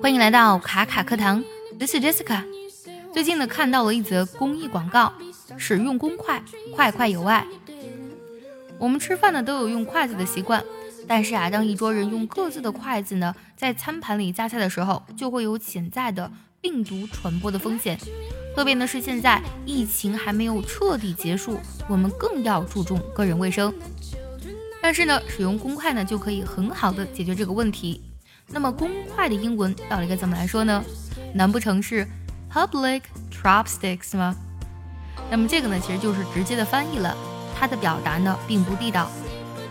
欢迎来到卡卡课堂，This is Jessica。最近呢，看到了一则公益广告，使用公筷，筷筷有爱。我们吃饭呢都有用筷子的习惯，但是啊，当一桌人用各自的筷子呢，在餐盘里夹菜的时候，就会有潜在的病毒传播的风险。特别呢是现在疫情还没有彻底结束，我们更要注重个人卫生。但是呢，使用公筷呢就可以很好的解决这个问题。那么公筷的英文到底该怎么来说呢？难不成是 public chopsticks 吗？那么这个呢，其实就是直接的翻译了，它的表达呢并不地道。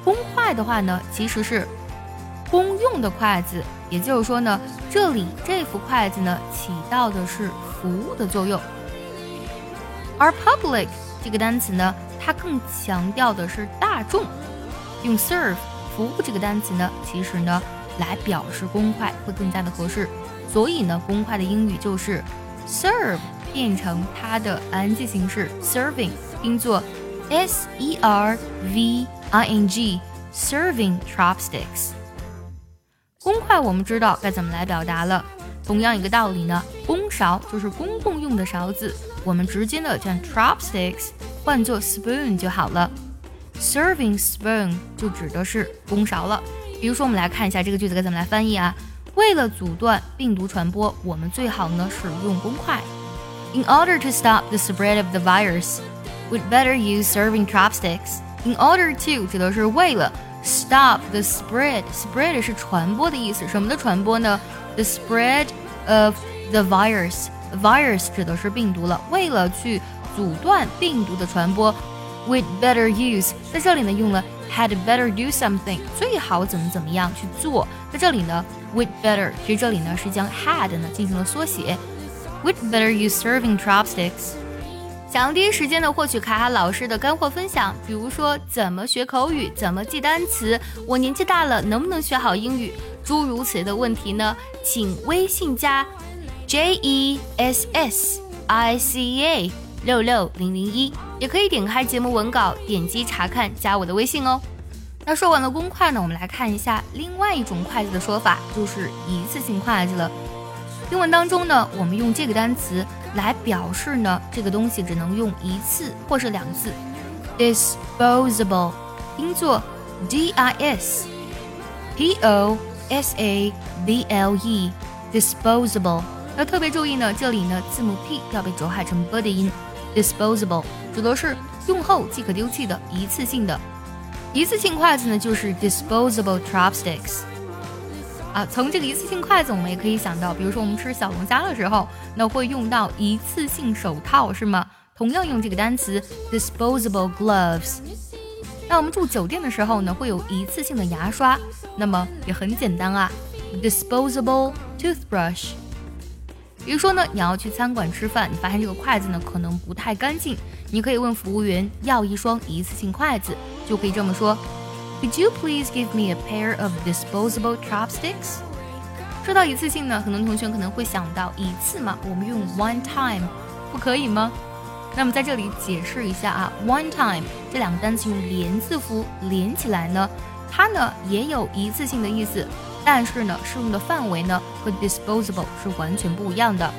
公筷的话呢，其实是公用的筷子，也就是说呢，这里这副筷子呢起到的是服务的作用。而 public 这个单词呢，它更强调的是大众。用 serve 服务这个单词呢，其实呢。来表示公筷会更加的合适，所以呢，公筷的英语就是 serve 变成它的 ing 形式 serving，拼作 s e r v i n g，serving chopsticks。公筷我们知道该怎么来表达了，同样一个道理呢，公勺就是公共用的勺子，我们直接呢将 chopsticks 换作 spoon 就好了，serving spoon 就指的是公勺了。比如说，我们来看一下这个句子该怎么来翻译啊？为了阻断病毒传播，我们最好呢使用公筷。In order to stop the spread of the virus, we'd better use serving chopsticks. In order to 指的是为了 stop the spread, spread 是传播的意思。什么的传播呢？The spread of the virus, virus 指的是病毒了。为了去阻断病毒的传播，we'd better use 在这里呢用了。Had better do something，最好怎么怎么样去做。在这里呢，Would better，其实这里呢是将 had 呢进行了缩写。Would better use serving chopsticks。想要第一时间的获取卡卡老师的干货分享，比如说怎么学口语，怎么记单词，我年纪大了能不能学好英语，诸如此类的问题呢？请微信加 J E S S I C A 六六零零一。也可以点开节目文稿，点击查看，加我的微信哦。那说完了公筷呢，我们来看一下另外一种筷子的说法，就是一次性筷子了。英文当中呢，我们用这个单词来表示呢，这个东西只能用一次或是两次。disposable，拼作 d i s p o s a b l e，disposable。要特别注意呢，这里呢字母 p 要被浊化成 b 的音。Disposable 指的是用后即可丢弃的一次性的，一次性筷子呢就是 disposable chopsticks。啊，从这个一次性筷子，我们也可以想到，比如说我们吃小龙虾的时候，那会用到一次性手套，是吗？同样用这个单词 disposable gloves。那我们住酒店的时候呢，会有一次性的牙刷，那么也很简单啊，disposable toothbrush。比如说呢，你要去餐馆吃饭，你发现这个筷子呢可能不太干净，你可以问服务员要一双一次性筷子，就可以这么说：Could you please give me a pair of disposable chopsticks？说到一次性呢，很多同学可能会想到一次嘛，我们用 one time，不可以吗？那么在这里解释一下啊，one time 这两个单词用连字符连起来呢，它呢也有一次性的意思。但是呢，适用的范围呢和 disposable 是完全不一样的。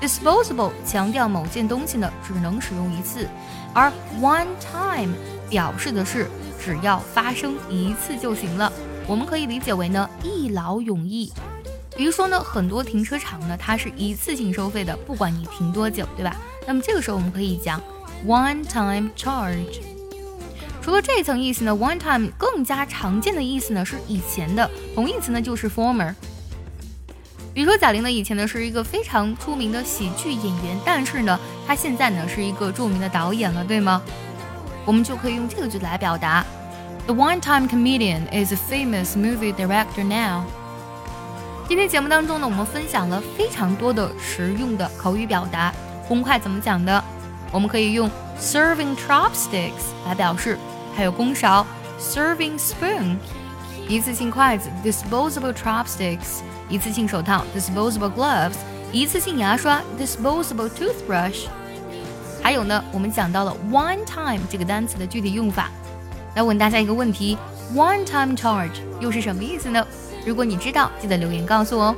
disposable 强调某件东西呢只能使用一次，而 one time 表示的是只要发生一次就行了。我们可以理解为呢一劳永逸。比如说呢，很多停车场呢它是一次性收费的，不管你停多久，对吧？那么这个时候我们可以讲 one time charge。除了这层意思呢，one time 更加常见的意思呢是以前的，同义词呢就是 former。比如说贾玲呢以前呢是一个非常出名的喜剧演员，但是呢她现在呢是一个著名的导演了，对吗？我们就可以用这个句子来表达：The one-time comedian is a famous movie director now。今天节目当中呢，我们分享了非常多的实用的口语表达，公筷怎么讲的？我们可以用 serving chopsticks 来表示。还有公勺 serving spoon，一次性筷子 disposable chopsticks，一次性手套 disposable gloves，一次性牙刷 disposable toothbrush。还有呢，我们讲到了 one time 这个单词的具体用法。来问大家一个问题：one time charge 又是什么意思呢？如果你知道，记得留言告诉我哦。